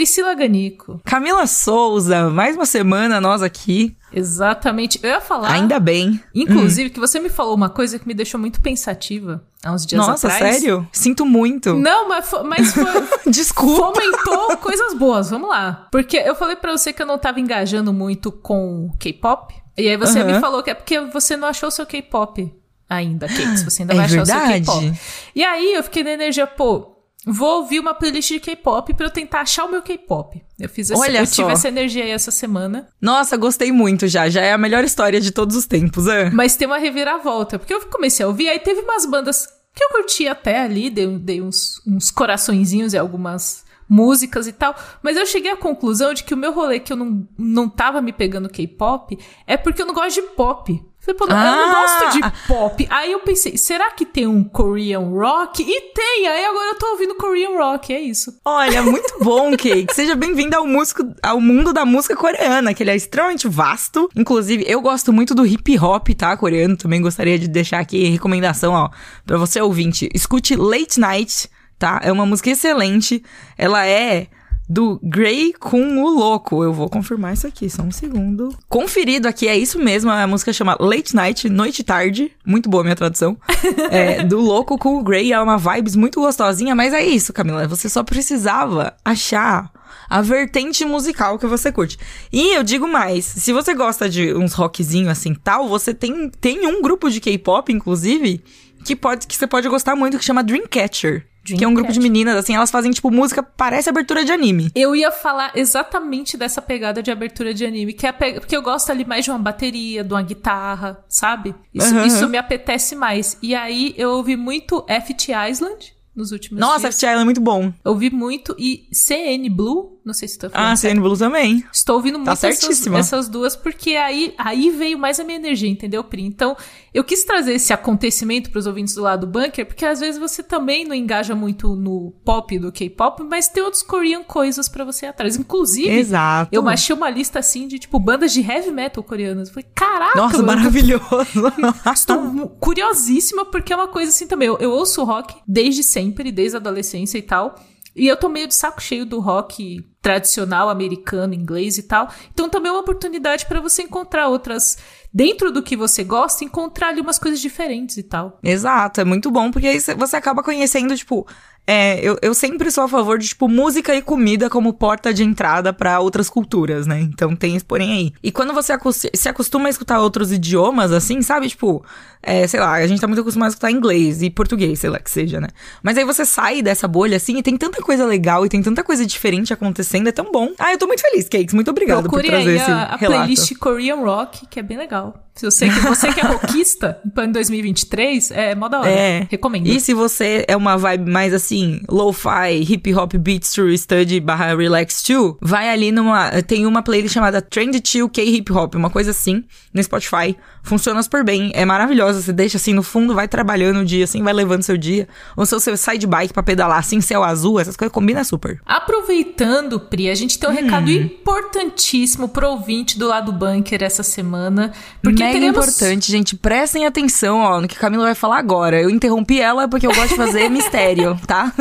Priscila Ganico. Camila Souza, mais uma semana nós aqui. Exatamente. Eu ia falar. Ainda bem. Inclusive, hum. que você me falou uma coisa que me deixou muito pensativa há uns dias Nossa, atrás. Nossa, sério? Sinto muito. Não, mas, foi, mas foi. Desculpa. Fomentou coisas boas, vamos lá. Porque eu falei para você que eu não tava engajando muito com K-pop. E aí você me falou que é porque você não achou seu K-pop ainda, Cakes. Você ainda é vai verdade. achar o seu K-pop. E aí eu fiquei na energia, pô, Vou ouvir uma playlist de K-pop para eu tentar achar o meu K-pop. Eu fiz essa, Olha eu só. tive essa energia aí essa semana. Nossa, gostei muito já. Já é a melhor história de todos os tempos, é? Mas tem uma reviravolta, porque eu comecei a ouvir, aí teve umas bandas que eu curti até ali, dei, dei uns, uns coraçõezinhos e algumas músicas e tal, mas eu cheguei à conclusão de que o meu rolê que eu não, não tava me pegando K-pop é porque eu não gosto de pop. Falei, pô, ah. eu não gosto de pop. Aí eu pensei, será que tem um Korean rock? E tem! Aí agora eu tô ouvindo Korean rock, é isso. Olha, muito bom, Kate. Seja bem-vindo ao, músico, ao mundo da música coreana, que ele é extremamente vasto. Inclusive, eu gosto muito do hip hop, tá? Coreano. Também gostaria de deixar aqui recomendação, ó, pra você ouvinte. Escute Late Night, tá? É uma música excelente. Ela é do Grey com o Louco. Eu vou confirmar isso aqui, só um segundo. Conferido aqui, é isso mesmo. A música chama Late Night, Noite Tarde. Muito boa a minha tradução. é, do Louco com o Grey. É uma vibes muito gostosinha, mas é isso, Camila. Você só precisava achar a vertente musical que você curte. E eu digo mais, se você gosta de uns rockzinho assim tal, você tem, tem um grupo de K-pop, inclusive, que, pode, que você pode gostar muito, que chama Dreamcatcher. Que é um grupo de meninas, assim, elas fazem, tipo, música, parece abertura de anime. Eu ia falar exatamente dessa pegada de abertura de anime, que é pe... porque eu gosto ali mais de uma bateria, de uma guitarra, sabe? Isso, uhum. isso me apetece mais. E aí eu ouvi muito FT Island nos últimos Nossa, dias. FT Island é muito bom. Eu ouvi muito e CN Blue, não sei se estou falando. Ah, certo. CN Blue também. Estou ouvindo tá muito essas, essas, duas, porque aí, aí veio mais a minha energia, entendeu, Pri? Então, eu quis trazer esse acontecimento para os ouvintes do lado do bunker, porque às vezes você também não engaja muito no pop do K-pop, mas tem outros Korean coisas para você ir atrás. Inclusive, Exato. eu achei uma lista assim de tipo bandas de heavy metal coreanas. Eu falei, caraca! Nossa, mano, maravilhoso! Estou curiosíssima, porque é uma coisa assim também. Eu, eu ouço rock desde sempre, desde a adolescência e tal. E eu tô meio de saco cheio do rock tradicional americano, inglês e tal. Então também é uma oportunidade para você encontrar outras dentro do que você gosta, encontrar ali umas coisas diferentes e tal. Exato, é muito bom porque aí você acaba conhecendo, tipo, é, eu, eu sempre sou a favor de, tipo, música e comida como porta de entrada para outras culturas, né? Então tem esse porém aí. E quando você se acostuma a escutar outros idiomas, assim, sabe? Tipo, é, sei lá, a gente tá muito acostumado a escutar inglês e português, sei lá que seja, né? Mas aí você sai dessa bolha, assim, e tem tanta coisa legal e tem tanta coisa diferente acontecendo, é tão bom. Ah, eu tô muito feliz, Cakes. Muito obrigada por trazer aí esse a, a relato. playlist Korean Rock, que é bem legal. Se você, você que é rockista, em 2023, é mó da hora. É. Recomendo. E se você é uma vibe mais assim, lo-fi, hip hop beats to study barra relax chill, vai ali numa. Tem uma playlist chamada Trend Chill K Hip Hop, uma coisa assim, no Spotify. Funciona super bem, é maravilhosa. Você deixa assim no fundo, vai trabalhando o dia, assim, vai levando seu dia. Ou se você sai de bike pra pedalar assim, céu azul, essas coisas combinam super. Aproveitando, Pri, a gente tem um hum. recado importantíssimo pro ouvinte do lado bunker essa semana. Porque Mega teremos... importante, gente. Prestem atenção, ó, no que a Camila vai falar agora. Eu interrompi ela porque eu gosto de fazer mistério, tá?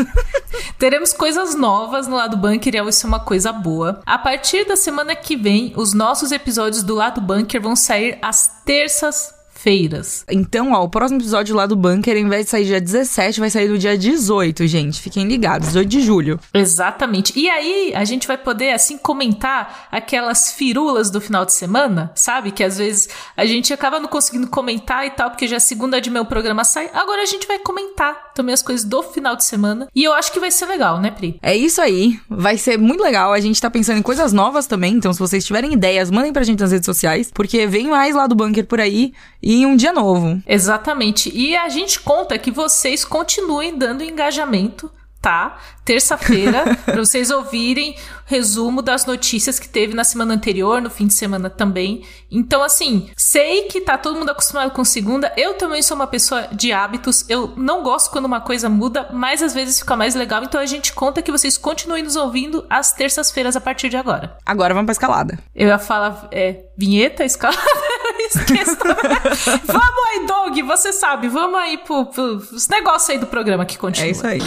Teremos coisas novas no lado bunker e isso é uma coisa boa. A partir da semana que vem, os nossos episódios do lado bunker vão sair às terças feiras. Então, ó, o próximo episódio lá do Bunker, ao invés de sair dia 17, vai sair no dia 18, gente. Fiquem ligados, 18 de julho. Exatamente. E aí, a gente vai poder, assim, comentar aquelas firulas do final de semana, sabe? Que às vezes a gente acaba não conseguindo comentar e tal, porque já é segunda de meu programa sai. Agora a gente vai comentar também as coisas do final de semana. E eu acho que vai ser legal, né, Pri? É isso aí. Vai ser muito legal. A gente tá pensando em coisas novas também. Então, se vocês tiverem ideias, mandem pra gente nas redes sociais. Porque vem mais lá do Bunker por aí e um dia novo. Exatamente. E a gente conta que vocês continuem dando engajamento tá? Terça-feira, para vocês ouvirem resumo das notícias que teve na semana anterior, no fim de semana também. Então, assim, sei que tá todo mundo acostumado com segunda. Eu também sou uma pessoa de hábitos. Eu não gosto quando uma coisa muda, mas às vezes fica mais legal. Então a gente conta que vocês continuem nos ouvindo às terças-feiras a partir de agora. Agora vamos pra escalada. Eu ia falar, é, vinheta, escalada. vamos aí, Doug, você sabe, vamos aí pro, pro os negócios aí do programa que continua. É isso aí.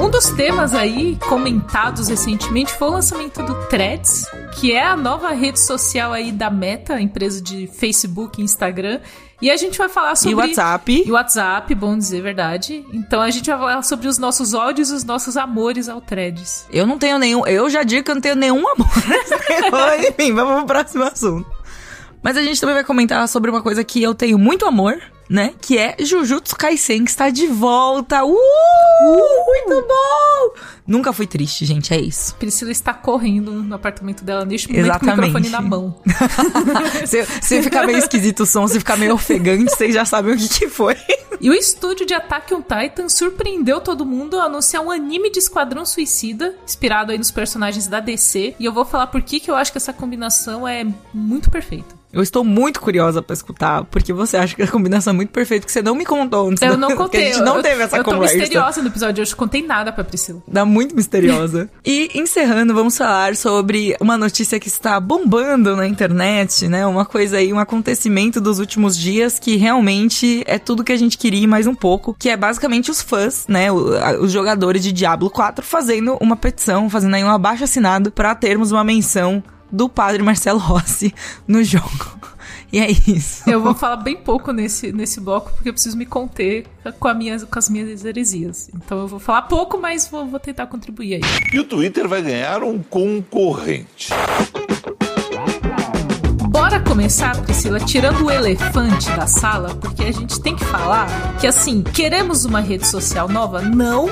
Um dos temas aí comentados recentemente foi o lançamento do Threads, que é a nova rede social aí da Meta, empresa de Facebook e Instagram, e a gente vai falar sobre. E WhatsApp. E WhatsApp, bom dizer verdade. Então a gente vai falar sobre os nossos ódios e os nossos amores ao Threads. Eu não tenho nenhum. Eu já digo que eu não tenho nenhum amor. Enfim, vamos pro próximo assunto. Mas a gente também vai comentar sobre uma coisa que eu tenho muito amor, né? Que é Jujutsu Kaisen, que está de volta. Uh! uh muito bom! Nunca fui triste, gente, é isso. Priscila está correndo no apartamento dela neste momento Exatamente. com o microfone na mão. se, se ficar meio esquisito o som, se ficar meio ofegante, vocês já sabem o que, que foi. E o estúdio de Attack on Titan surpreendeu todo mundo ao anunciar um anime de Esquadrão Suicida, inspirado aí nos personagens da DC. E eu vou falar por que, que eu acho que essa combinação é muito perfeita. Eu estou muito curiosa para escutar, porque você acha que a combinação é muito perfeita, que você não me contou antes. Eu não contei. a gente não teve essa eu conversa. Eu tô misteriosa no episódio de hoje, contei nada pra Priscila. Dá muito misteriosa. e encerrando, vamos falar sobre uma notícia que está bombando na internet, né? Uma coisa aí, um acontecimento dos últimos dias que realmente é tudo que a gente queria mais um pouco, que é basicamente os fãs, né? Os jogadores de Diablo 4 fazendo uma petição, fazendo aí um abaixo assinado para termos uma menção do padre Marcelo Rossi no jogo. E é isso. Eu vou falar bem pouco nesse, nesse bloco, porque eu preciso me conter com, a minha, com as minhas heresias. Então eu vou falar pouco, mas vou, vou tentar contribuir aí. E o Twitter vai ganhar um concorrente. Bora começar, Priscila, tirando o elefante da sala, porque a gente tem que falar que, assim, queremos uma rede social nova? Não,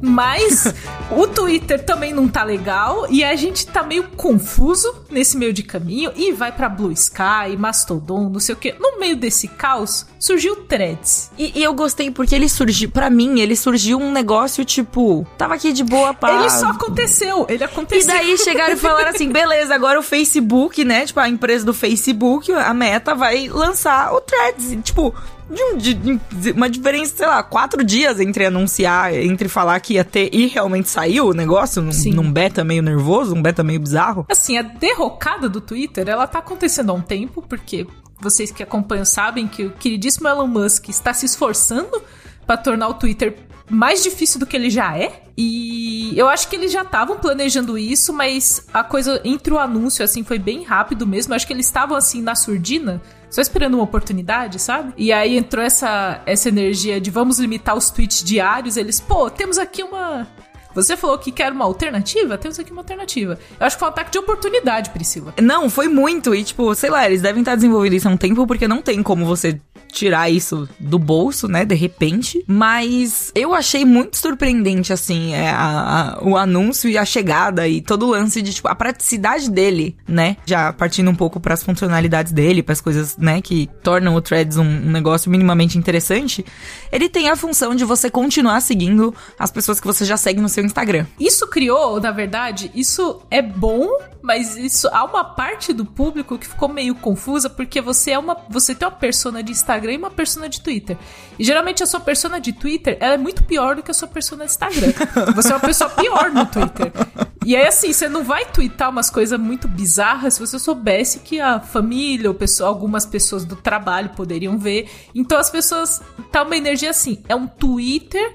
mas o Twitter também não tá legal e a gente tá meio confuso nesse meio de caminho e vai para Blue Sky, Mastodon, não sei o que. No meio desse caos surgiu o Threads. E, e, eu gostei porque ele surgiu, para mim, ele surgiu um negócio tipo, tava aqui de boa paz. Ele só aconteceu, ele aconteceu. E daí chegaram e falaram assim, beleza, agora o Facebook, né, tipo a empresa do Facebook, a Meta vai lançar o Threads, tipo, de, um, de, de, uma diferença, sei lá, quatro dias entre anunciar, entre falar que ia ter e realmente saiu o negócio, num, num beta meio nervoso, um beta meio bizarro. Assim, a derrocada do Twitter, ela tá acontecendo há um tempo, porque vocês que acompanham sabem que o queridíssimo Elon Musk está se esforçando para tornar o Twitter mais difícil do que ele já é. E eu acho que eles já estavam planejando isso, mas a coisa entre o anúncio assim foi bem rápido mesmo. Eu acho que eles estavam assim na surdina, só esperando uma oportunidade, sabe? E aí entrou essa essa energia de vamos limitar os tweets diários. Eles, pô, temos aqui uma você falou que quer uma alternativa? Temos aqui uma alternativa. Eu acho que foi um ataque de oportunidade, Priscila. Não, foi muito. E, tipo, sei lá, eles devem estar desenvolvendo isso há um tempo, porque não tem como você tirar isso do bolso, né, de repente. Mas eu achei muito surpreendente, assim, é, a, a, o anúncio e a chegada e todo o lance de, tipo, a praticidade dele, né? Já partindo um pouco para as funcionalidades dele, para as coisas, né, que tornam o Threads um, um, negócio minimamente interessante. Ele tem a função de você continuar seguindo as pessoas que você já segue no seu Instagram. Isso criou, na verdade, isso é bom, mas isso há uma parte do público que ficou meio confusa porque você é uma você tem uma persona de Instagram e uma persona de Twitter. E geralmente a sua persona de Twitter, ela é muito pior do que a sua persona de Instagram. Você é uma pessoa pior no Twitter. E aí assim, você não vai twittar umas coisas muito bizarras se você soubesse que a família ou pessoa, algumas pessoas do trabalho poderiam ver. Então as pessoas tá uma energia assim, é um Twitter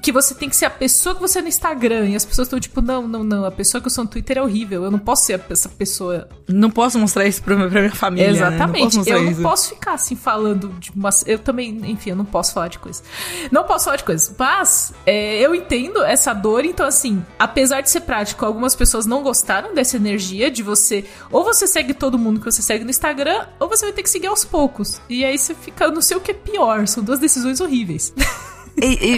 que você tem que ser a pessoa que você é no Instagram. E as pessoas estão tipo, não, não, não. A pessoa que eu sou no Twitter é horrível. Eu não posso ser essa pessoa. Não posso mostrar isso pra, pra minha família. Exatamente. Né? Não eu isso. não posso ficar assim falando de uma. Eu também, enfim, eu não posso falar de coisas. Não posso falar de coisas. Mas é, eu entendo essa dor. Então, assim, apesar de ser prático, algumas pessoas não gostaram dessa energia de você. Ou você segue todo mundo que você segue no Instagram, ou você vai ter que seguir aos poucos. E aí você fica, eu não sei o que é pior. São duas decisões horríveis.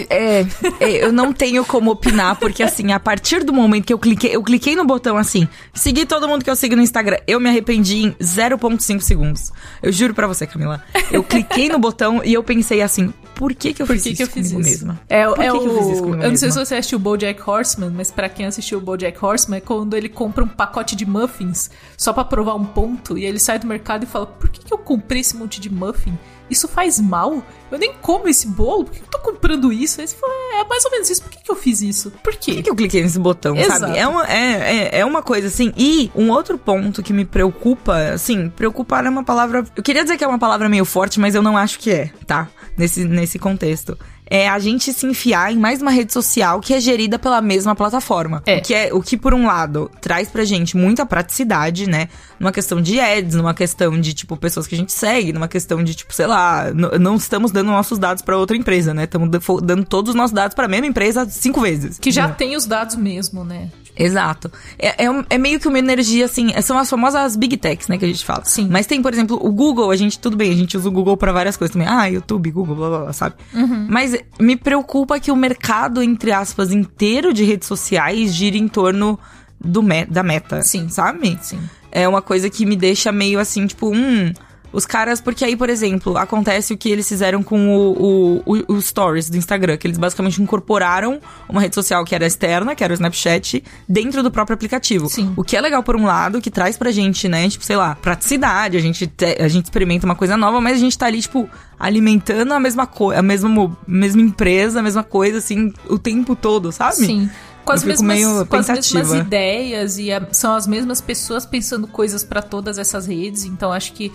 é, é, eu não tenho como opinar, porque assim, a partir do momento que eu cliquei, eu cliquei no botão assim, seguir todo mundo que eu sigo no Instagram, eu me arrependi em 0.5 segundos. Eu juro para você, Camila. Eu cliquei no botão e eu pensei assim, por que que eu por fiz que isso que eu fiz isso? mesma? É, por é que o... que eu fiz isso Eu não mesma? sei se você assistiu o BoJack Horseman, mas para quem assistiu o BoJack Horseman é quando ele compra um pacote de muffins só para provar um ponto e ele sai do mercado e fala: "Por que que eu comprei esse monte de muffin? Isso faz mal? Eu nem como esse bolo, por que eu tô comprando isso?" Aí você fala: "É mais ou menos isso. Por que que eu fiz isso? Por quê?" Por que, que eu cliquei nesse botão, Exato. sabe? É uma, é, é, é uma coisa assim. E um outro ponto que me preocupa, assim, preocupar é uma palavra. Eu queria dizer que é uma palavra meio forte, mas eu não acho que é, tá? Nesse, nesse contexto. É a gente se enfiar em mais uma rede social que é gerida pela mesma plataforma. É. O que é o que por um lado traz pra gente muita praticidade, né? Numa questão de ads, numa questão de tipo pessoas que a gente segue, numa questão de tipo, sei lá, não estamos dando nossos dados pra outra empresa, né? Estamos dando todos os nossos dados pra mesma empresa cinco vezes. Que já tem os dados mesmo, né? Exato. É, é, um- é meio que uma energia, assim, são as famosas big techs, né, que a gente fala. Sim. Mas tem, por exemplo, o Google, a gente, tudo bem, a gente usa o Google pra várias coisas também. Ah, YouTube, Google, blá, blá, blá, sabe? Uhum. Mas me preocupa que o mercado, entre aspas, inteiro de redes sociais gira em torno do me da meta. Sim. Sabe? Sim. É uma coisa que me deixa meio assim, tipo, hum. Os caras, porque aí, por exemplo, acontece o que eles fizeram com o, o, o, o Stories do Instagram, que eles basicamente incorporaram uma rede social que era externa, que era o Snapchat, dentro do próprio aplicativo. Sim. O que é legal por um lado, que traz pra gente, né, tipo, sei lá, praticidade, a gente, te- a gente experimenta uma coisa nova, mas a gente tá ali, tipo, alimentando a mesma coisa, a mesma, mesma empresa, a mesma coisa, assim, o tempo todo, sabe? Sim. Com as, mesmas, com as mesmas ideias e a- são as mesmas pessoas pensando coisas pra todas essas redes. Então acho que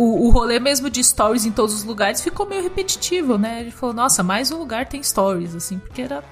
o, o rolê mesmo de stories em todos os lugares ficou meio repetitivo, né? Ele falou, nossa, mais um lugar tem stories, assim, porque era.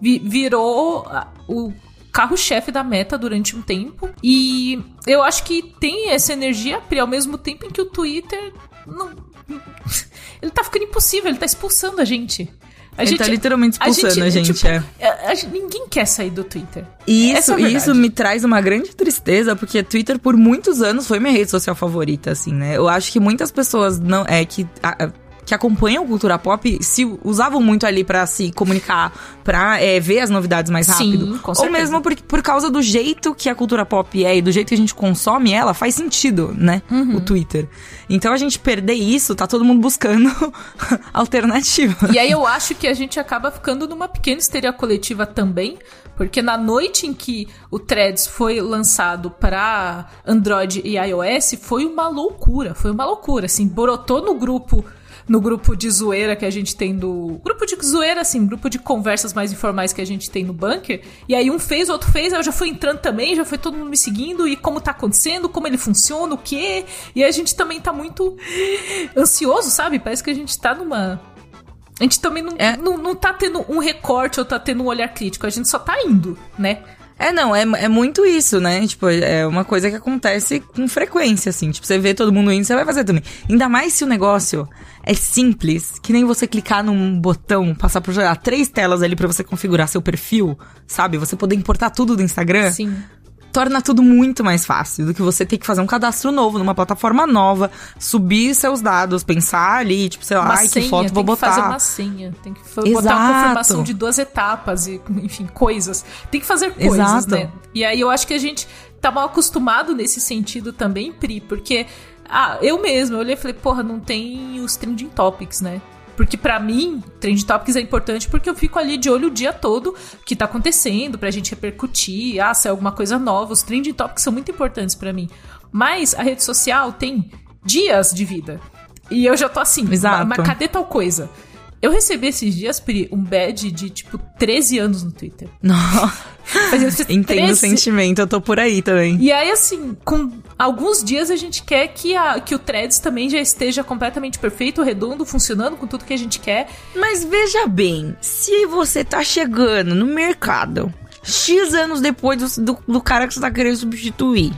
vi- virou o carro-chefe da meta durante um tempo. E eu acho que tem essa energia, Pri, ao mesmo tempo em que o Twitter não. Ele tá ficando impossível, ele tá expulsando a gente. A Ele tá literalmente expulsando a gente, tipo, é. a- a gente- ninguém quer sair do Twitter. E isso, é a verdade. isso me traz uma grande tristeza, porque Twitter por muitos anos foi minha rede social favorita, assim, né? Eu acho que muitas pessoas não é que a- a- que acompanham cultura pop se usavam muito ali pra se comunicar, pra é, ver as novidades mais Sim, rápido. com Ou mesmo por, por causa do jeito que a cultura pop é e do jeito que a gente consome ela, faz sentido, né? Uhum. O Twitter. Então a gente perder isso, tá todo mundo buscando alternativa. E aí eu acho que a gente acaba ficando numa pequena histeria coletiva também, porque na noite em que o Threads foi lançado para Android e iOS, foi uma loucura, foi uma loucura, assim, brotou no grupo no grupo de zoeira que a gente tem do. Grupo de zoeira, assim, grupo de conversas mais informais que a gente tem no bunker. E aí um fez, o outro fez, aí eu já fui entrando também, já foi todo mundo me seguindo, e como tá acontecendo, como ele funciona, o quê. E a gente também tá muito ansioso, sabe? Parece que a gente tá numa. A gente também não, É. não, não tá tendo um recorte ou tá tendo um olhar crítico, a gente só tá indo, né? É, não, é, é muito isso, né? Tipo, é uma coisa que acontece com frequência, assim. Tipo, você vê todo mundo indo, você vai fazer também. Ainda mais se o negócio é simples, que nem você clicar num botão, passar por lá, três telas ali pra você configurar seu perfil, sabe? Você poder importar tudo do Instagram. Sim. Torna tudo muito mais fácil do que você ter que fazer um cadastro novo numa plataforma nova, subir seus dados, pensar ali, tipo, sei lá, ai, que foto tem vou que botar. fazer uma senha, tem que fa- botar Exato. uma confirmação de duas etapas e, enfim, coisas. Tem que fazer coisas, Exato. né? E aí eu acho que a gente tá mal acostumado nesse sentido também, Pri, porque ah, eu mesma, eu olhei e falei, porra, não tem os trending topics, né? Porque pra mim, trend topics é importante porque eu fico ali de olho o dia todo o que tá acontecendo, pra gente repercutir, ah, se é alguma coisa nova. Os trending topics são muito importantes pra mim. Mas a rede social tem dias de vida. E eu já tô assim, Exato. mas cadê tal coisa? Eu recebi esses dias, Pri, um badge de, tipo, 13 anos no Twitter. Nossa, entendo o 13 sentimento, eu tô por aí também. E aí, assim, com alguns dias a gente quer que, a, que o Threads também já esteja completamente perfeito, redondo, funcionando com tudo que a gente quer. Mas veja bem, se você tá chegando no mercado X anos depois do, do, do cara que você tá querendo substituir,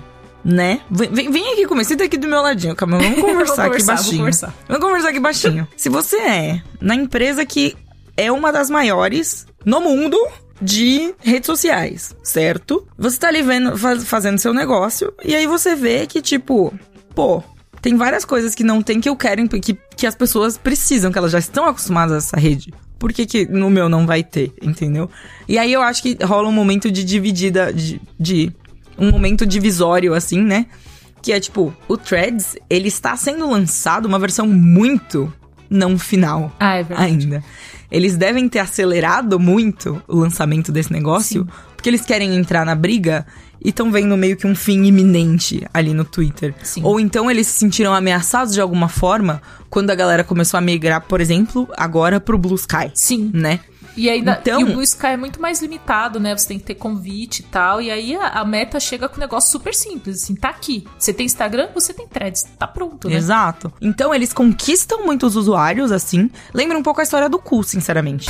né? Vem, vem, aqui comigo, senta aqui do meu ladinho, calma, vamos conversar, aqui baixinho. conversar. Vamos conversar aqui baixinho. se você é na empresa que é uma das maiores no mundo de redes sociais, certo? Você tá ali vendo, faz- fazendo seu negócio, e aí você vê que, tipo, pô, tem várias coisas que não tem que eu quero, que, que as pessoas precisam, que elas já estão acostumadas a essa rede. Por que, que no meu não vai ter, entendeu? E aí eu acho que rola um momento de dividida, de, de um momento divisório, assim, né? Que é tipo, o Threads, ele está sendo lançado uma versão muito não final Ah, é verdade. ainda. Eles devem ter acelerado muito o lançamento desse negócio, porque eles querem entrar na briga e estão vendo meio que um fim iminente ali no Twitter. Sim. Ou então eles se sentiram ameaçados de alguma forma quando a galera começou a migrar, por exemplo, agora pro Blue Sky Sim. né? E ainda Então- e o Blue Sky é muito mais limitado, né? Você tem que ter convite e tal. E aí a, a meta chega com um negócio super simples, assim, tá aqui. Você tem Instagram, você tem threads, tá pronto, né? Exato. Então eles conquistam muitos usuários, assim. Lembra um pouco a história do cu, sinceramente.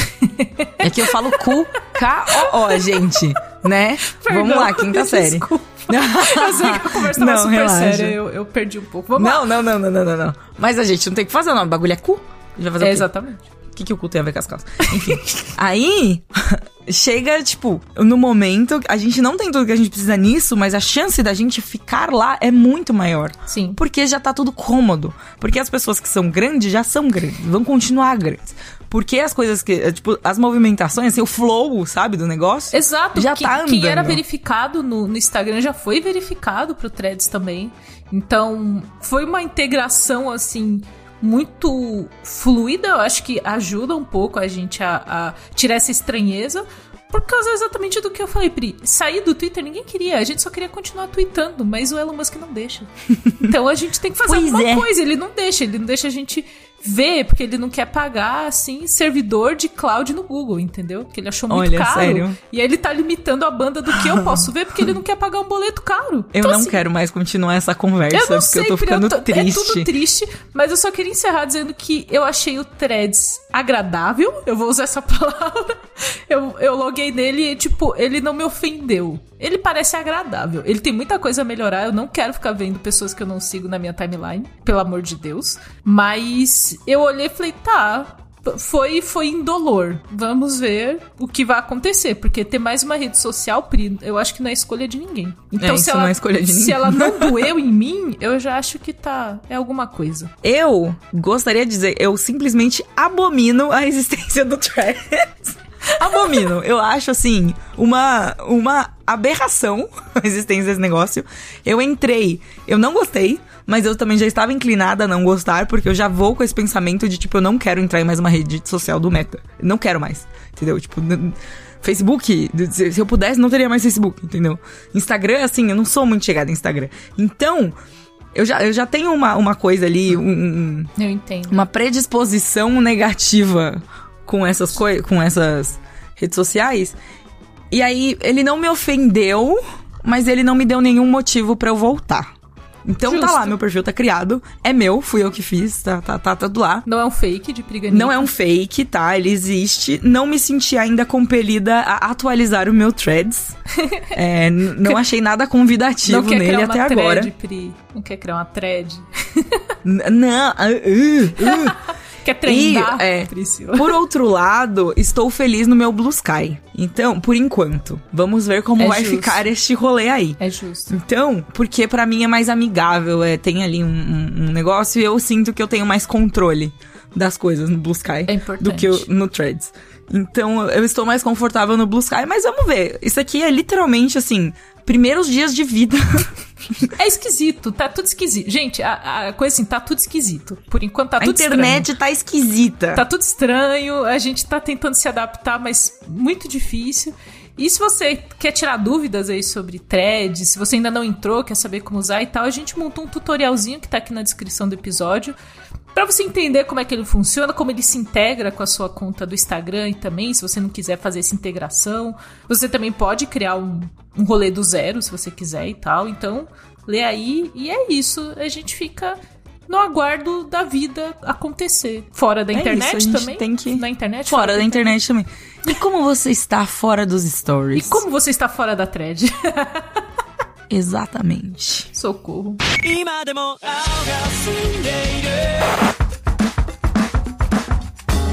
é que eu falo cu, K-O-O, gente. Né? Vamos Perdão, lá, quinta série. desculpa. Eu sei que a conversa tava Não, super relaxa. séria, eu, eu perdi um pouco. Vamos lá. Não, não, não, não, não, não, não. Mas a gente não tem que fazer, não. O bagulho é cu. Vai fazer É, exatamente. O que, que o cu tem a ver com as calças? Enfim. aí, chega, tipo, no momento, a gente não tem tudo que a gente precisa nisso, mas a chance da gente ficar lá é muito maior. Sim. Porque já tá tudo cômodo. Porque as pessoas que são grandes já são grandes, vão continuar grandes. Porque as coisas que, é, tipo, as movimentações, assim, o flow, sabe, do negócio. Exato, Já que, tá quem era andando. verificado no, no Instagram já foi verificado pro Threads também. Então, foi uma integração, assim, muito fluida. Eu acho que ajuda um pouco a gente a, a tirar essa estranheza. Por causa exatamente do que eu falei, Pri. Sair do Twitter ninguém queria, a gente só queria continuar tweetando, mas o Elon Musk não deixa. Então a gente tem que fazer Pois alguma é. coisa, ele não deixa, ele não deixa a gente ver, porque ele não quer pagar, assim, servidor de cloud no Google, entendeu? Porque ele achou muito Olha, caro. sério. E aí ele tá limitando a banda do que eu posso ver, porque ele não quer pagar um boleto caro. Eu Então, não assim, quero mais continuar essa conversa, eu não porque sei, eu tô ficando tô- triste. É tudo triste, mas eu só queria encerrar dizendo que eu achei o Threads agradável, eu vou usar essa palavra. Eu, eu loguei nele e, tipo, ele não me ofendeu. Ele parece agradável. Ele tem muita coisa a melhorar, eu não quero ficar vendo pessoas que eu não sigo na minha timeline, pelo amor de Deus. Mas eu olhei e falei, tá, foi, foi indolor. Vamos ver o que vai acontecer. Porque ter mais uma rede social, Pri, eu acho que não é escolha de ninguém. Então, É, se isso ela, não é se ela não doeu em mim, eu já acho que tá. É alguma coisa. Eu gostaria de dizer, eu simplesmente abomino a existência do Threads. Abomino. Eu acho, assim, uma, uma aberração a existência desse negócio. Eu entrei, eu não gostei, mas eu também já estava inclinada a não gostar, porque eu já vou com esse pensamento de, tipo, eu não quero entrar em mais uma rede social do Meta. Não quero mais, entendeu? Tipo... Facebook, se eu pudesse, não teria mais Facebook, entendeu? Instagram, assim, eu não sou muito chegada em Instagram. Então, eu já, eu já tenho uma, uma coisa ali, um- um, Eu entendo. uma predisposição negativa com essas coisas, com essas redes sociais. E aí ele não me ofendeu, mas ele não me deu nenhum motivo pra eu voltar. Então tá Justo. lá, meu perfil tá criado, é meu, fui eu que fiz, tá, tá, tá tudo lá. Não é um fake de briga Não é um fake, tá? Ele existe. Não me senti ainda compelida a atualizar o meu threads. É, não achei nada convidativo nele criar até agora. Pri. Não quer criar uma thread. Não, uh, uh, uh. Quer treinar, E, é, Priscila. Por outro lado, estou feliz no meu Blue Sky. Então, por enquanto, vamos ver como É vai justo. ficar este rolê aí. É justo. Então, porque pra mim é mais amigável, é, tem ali um, um- um negócio e eu sinto que eu tenho mais controle das coisas no Blue Sky É do que eu- no Threads. Então, eu estou mais confortável no Blue Sky, mas vamos ver. Isso aqui é literalmente assim, primeiros dias de vida. É esquisito, tá tudo esquisito. Gente, a, a coisa assim, tá tudo esquisito. Por enquanto tá A tudo internet tá esquisita. estranho. Tá tudo estranho, a gente tá tentando se adaptar, mas muito difícil. E se você quer tirar dúvidas aí sobre threads, se você ainda não entrou, quer saber como usar e tal, a gente montou um tutorialzinho que tá aqui na descrição do episódio. Pra você entender como é que ele funciona, como ele se integra com a sua conta do Instagram e também, se você não quiser fazer essa integração. Você também pode criar um, um rolê do zero, se você quiser e tal. Então, lê aí e é isso. A gente fica no aguardo da vida acontecer. Fora da é internet isso, também. Tem que... Na internet? Fora, fora da internet, internet também. E como você está fora dos stories? E como você está fora da thread? Exatamente. Socorro.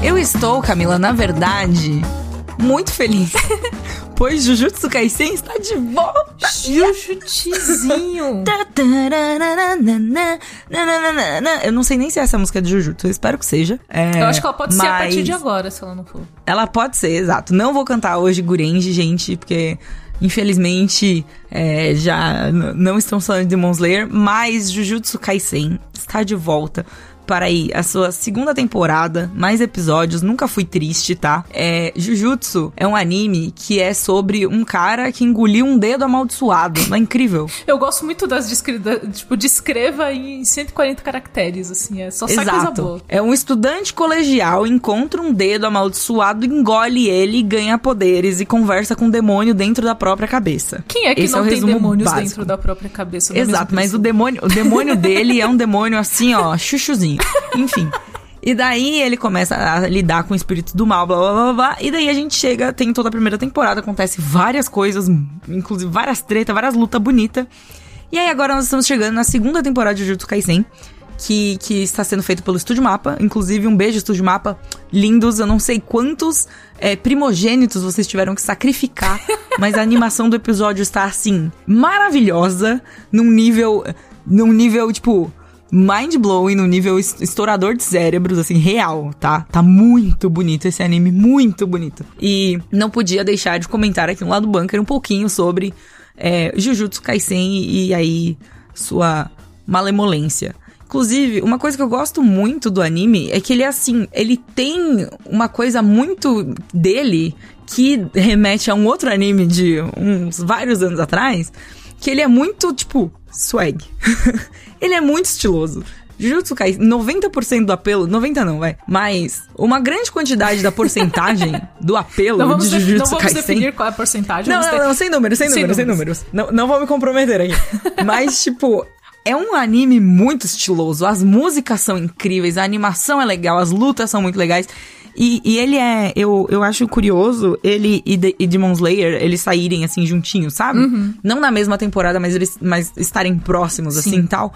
Eu estou, Camila, na verdade, muito feliz. pois Jujutsu Kaisen está de volta. Jujutizinho. Eu não sei nem se é essa música de Jujutsu, eu espero que seja. É, Eu acho que ela pode ser a partir mas de agora, se ela não for. Ela pode ser, exato. Não vou cantar hoje Gurenji, gente, porque infelizmente é, já não estamos falando de Demon Slayer, mas Jujutsu Kaisen está de volta para aí a sua segunda temporada, mais episódios, nunca fui triste, tá? É, Jujutsu é um anime que é sobre um cara que engoliu um dedo amaldiçoado. Não é incrível? Eu gosto muito das descritas, tipo, descreva em 140 caracteres, assim, é só sai coisa boa. É um estudante colegial encontra um dedo amaldiçoado, engole ele, ganha poderes e conversa com um demônio dentro da própria cabeça. Quem é que Esse não o tem demônios básico. dentro da própria cabeça? Exato, mas o demônio, o demônio dele é um demônio assim, ó, chuchuzinho. Enfim. E daí ele começa a lidar com o espírito do mal, blá blá blá blá. E daí a gente chega, tem toda a primeira temporada, acontece várias coisas, inclusive várias tretas, várias lutas bonitas. E aí agora nós estamos chegando na segunda temporada de Jujutsu Kaisen, que, que está sendo feito pelo Estúdio Mapa. Inclusive, um beijo, Estúdio Mapa. Lindos, eu não sei quantos é, primogênitos vocês tiveram que sacrificar, mas a animação do episódio está, assim, maravilhosa, num nível, num nível, tipo, mind-blowing, num nível es- estourador de cérebros, assim, real, tá? Tá muito bonito esse anime, muito bonito. E não podia deixar de comentar aqui no lado do bunker um pouquinho sobre é, Jujutsu Kaisen e aí sua malemolência. Inclusive, uma coisa que eu gosto muito do anime é que ele é assim, ele tem uma coisa muito dele que remete a um outro anime de uns vários anos atrás, que ele é muito, tipo, swag. ele é muito estiloso. Jujutsu Kaisen, 90% do apelo, 90 não, vai, mas uma grande quantidade da porcentagem do apelo Não de def- não Jujutsu vamos Kaisen... definir qual é a porcentagem. Não, não, ter- não, sem números, sem Sem números, sem números. números. Não, não vou me comprometer aqui. Mas, tipo, é um anime muito estiloso. As músicas são incríveis, a animação é legal, as lutas são muito legais. E, e ele é, eu, eu acho curioso, ele e, De- e Demon Slayer, eles saírem assim juntinhos, sabe? Não na mesma temporada, mas eles mas estarem próximos, assim Sim. e tal.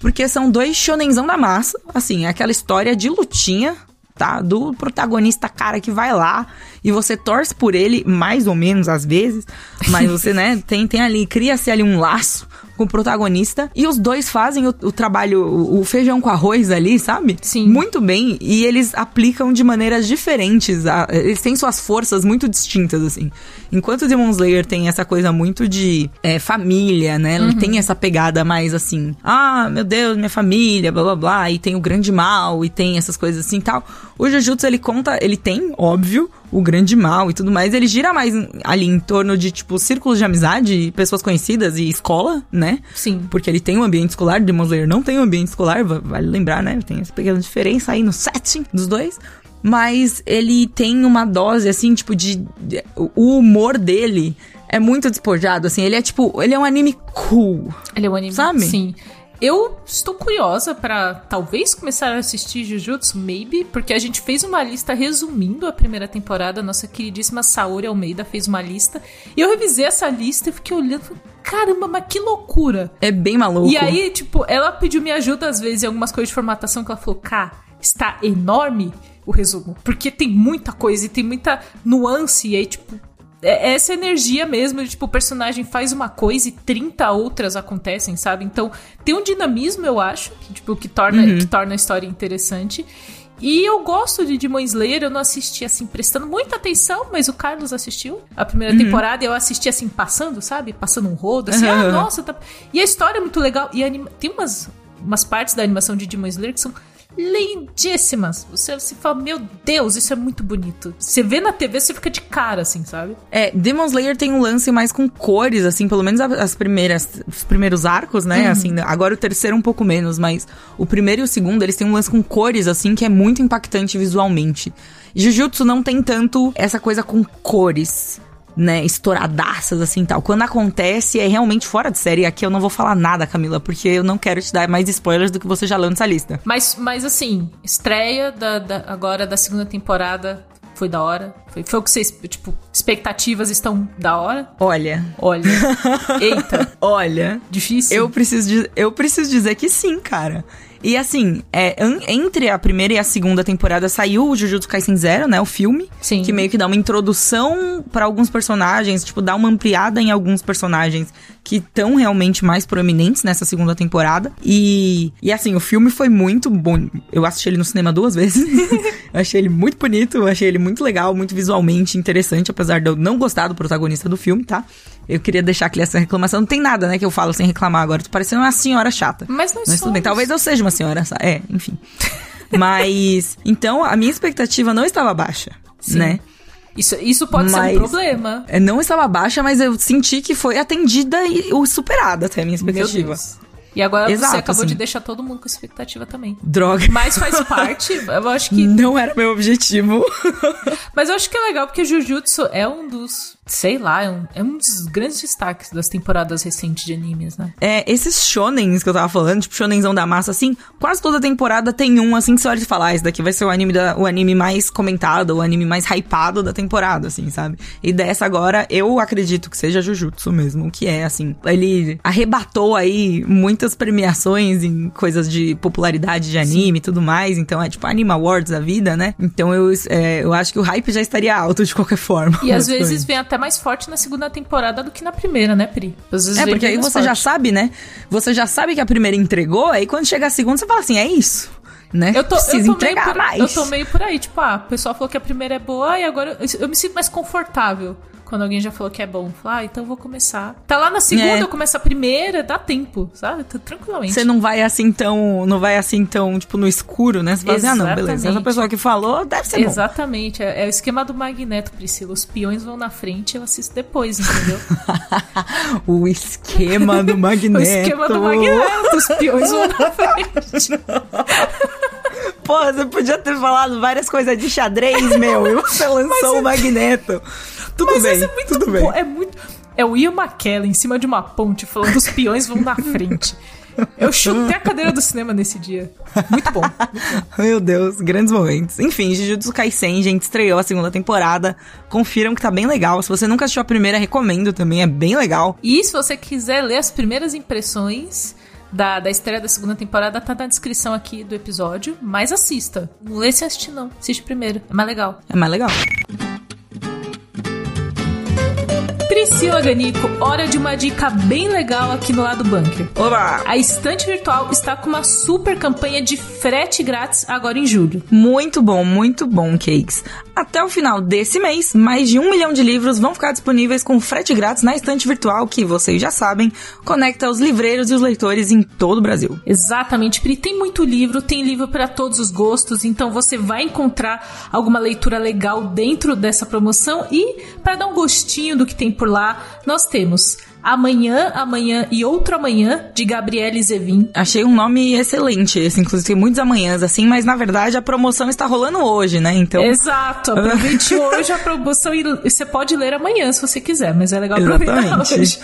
Porque são dois shonenzão da massa, assim, é aquela história de lutinha, tá? Do protagonista cara que vai lá e você torce por ele, mais ou menos às vezes, mas você, né, tem, tem ali, cria-se ali um laço com o protagonista e os dois fazem o, o trabalho, o, o feijão com arroz ali, sabe? Sim. Muito bem e eles aplicam de maneiras diferentes, a- eles têm suas forças muito distintas, assim. Enquanto Demon Slayer tem essa coisa muito de é, família, né? Ele tem essa pegada mais assim, ah, meu Deus, minha família, blá blá blá, e tem o grande mal, e tem essas coisas assim e tal. O Jujutsu, ele conta, ele tem, óbvio, o grande mal e tudo mais. Ele gira mais ali em torno de, tipo, círculos de amizade, pessoas conhecidas e escola, né? Sim. Porque ele tem um ambiente escolar, Demon Slayer não tem um ambiente escolar, va- vale lembrar, né? Tem essa pequena diferença aí no setting dos dois. Mas ele tem uma dose, assim, tipo, de. de- o humor dele é muito despojado, assim. Ele é tipo. Ele é um anime cool. Ele é um anime. Sabe? Sim. Eu estou curiosa pra talvez começar a assistir Jujutsu, maybe, porque a gente fez uma lista resumindo a primeira temporada. Nossa queridíssima Saori Almeida fez uma lista. E eu revisei essa lista e fiquei olhando e caramba, mas que loucura! É bem maluco. E aí, tipo, ela pediu minha ajuda às vezes em algumas coisas de formatação que ela falou, cá, está enorme o resumo. Porque tem muita coisa e tem muita nuance. E aí, tipo, é essa energia mesmo de, tipo, o personagem faz uma coisa e 30 outras acontecem, sabe? Então, tem um dinamismo, eu acho, que, tipo, que torna, que torna a história interessante. E eu gosto de Demon Slayer, eu não assisti assim, prestando muita atenção, mas o Carlos assistiu a primeira temporada e eu assisti assim, passando, sabe? Passando um rodo, assim, ah, Uhum. nossa, tá... E a história é muito legal. E anima... tem umas, umas partes da animação de Demon Slayer que são lindíssimas. Você se fala, meu Deus, isso é muito bonito. Você vê na TV, você fica de cara, assim, sabe? É, Demon Slayer tem um lance mais com cores, assim, pelo menos as primeiras, os primeiros arcos, né? Assim, agora o terceiro um pouco menos, mas o primeiro e o segundo, eles têm um lance com cores, assim, que é muito impactante visualmente. Jujutsu não tem tanto essa coisa com cores. Né, estouradaças, assim, tal. Quando acontece, é realmente fora de série. Aqui eu não vou falar nada, Camila, porque eu não quero te dar mais spoilers do que você já leu nessa lista. Mas, mas assim, estreia da, da- agora da segunda temporada foi da hora. Foi, foi o que vocês, tipo, expectativas estão da hora? Olha, Olha. Eita, olha, difícil. Eu preciso, eu preciso dizer que sim, cara. E assim, é, entre a primeira e a segunda temporada saiu o Jujutsu Kaisen Zero, né? O filme. Sim. Que meio que dá uma introdução pra alguns personagens, tipo, dá uma ampliada em alguns personagens que estão realmente mais proeminentes nessa segunda temporada. E, e assim, o filme foi muito bom. Eu assisti ele no cinema duas vezes. achei ele muito bonito, achei ele muito legal, muito visualmente interessante, apesar de eu não gostar do protagonista do filme, tá? Eu queria deixar aqui essa reclamação. Não tem nada, né, que eu falo sem reclamar agora. Tô parecendo uma senhora chata. Mas nós Mas tudo bem. Talvez eu seja uma senhora. É, enfim. Mas, então, a minha expectativa não estava baixa, Sim. né? Isso, isso pode ser Mas- um problema. É, Não estava baixa, mas eu senti que foi atendida e superada até a minha expectativa. E agora Exato, você acabou assim. de deixar todo mundo com expectativa também. Droga. Mas faz parte, eu acho que. Não era meu objetivo. Mas eu acho que é legal porque Jujutsu é um dos. Sei lá, é um, é um dos grandes destaques das temporadas recentes de animes, né? É, esses shonens que eu tava falando, tipo shonenzão da massa, assim, quase toda temporada tem um, assim, que você olha e fala, ah, esse daqui vai ser o anime, da, o anime mais comentado, o anime mais hypado da temporada, assim, sabe? E dessa agora, eu acredito que seja Jujutsu mesmo, que é, assim, ele arrebatou aí muitas premiações em coisas de popularidade de anime e tudo mais, então é tipo Anime Awards da vida, né? Então eu, é, eu acho que o hype já estaria alto de qualquer forma. E às vezes vem até mais forte na segunda temporada do que na primeira, né, Pri? Às vezes É, porque aí você já forte. sabe, né? Você já sabe que a primeira entregou, aí quando chega a segunda, você fala assim, é isso, né? Eu tô, eu, Precisa tô entregar por, mais. eu tô meio por aí, tipo, ah, o pessoal falou que a primeira é boa e agora eu, eu me sinto mais confortável quando alguém já falou que é bom. Falar, ah, então eu vou começar. Tá lá na segunda, É. eu começo a primeira, dá tempo, sabe? Tá Tranquilamente. Você não vai assim tão, não vai assim tão, tipo, no escuro, né? Você fala assim, ah, não, beleza. Essa pessoa que falou, deve ser bom. Exatamente, é, é o esquema do Magneto, Priscila. Os peões vão na frente, eu assisto depois, entendeu? o esquema do Magneto. o esquema do Magneto, os peões vão na frente. Pô, você podia ter falado várias coisas de xadrez, meu, e você lançou o Magneto. Tudo Mas bem, é muito tudo bom, bem. é muito... É o Ian McKellen em cima de uma ponte falando os peões vão na frente. Eu chutei a cadeira do cinema nesse dia. Muito bom. Meu Deus, grandes momentos. Enfim, Jujutsu Kaisen, gente, estreou a segunda temporada. Confiram que tá bem legal. Se você nunca assistiu a primeira, recomendo também, é bem legal. E se você quiser ler as primeiras impressões da, da estreia da segunda temporada, tá na descrição aqui do episódio. Mas assista. Não lê sem assistir, não. Assiste primeiro. É mais legal. É mais legal. Priscila Ganico, hora de uma dica bem legal aqui no lado bunker. Oba! A estante virtual está com uma super campanha de frete grátis agora em julho. Muito bom, muito bom, Cakes. Até o final desse mês, mais de um milhão de livros vão ficar disponíveis com frete grátis na estante virtual, que vocês já sabem, conecta os livreiros e os leitores em todo o Brasil. Exatamente, Pri. Tem muito livro, tem livro para todos os gostos, então você vai encontrar alguma leitura legal dentro dessa promoção. E para dar um gostinho do que tem por lá, nós temos Amanhã, Amanhã e Outro Amanhã, de Gabriele Zevin. Achei um nome excelente esse, inclusive tem muitos amanhãs assim, mas na verdade a promoção está rolando hoje, né? Então, Exato, aproveite hoje a promoção e você pode ler amanhã se você quiser, mas é legal aproveitar Exatamente. hoje.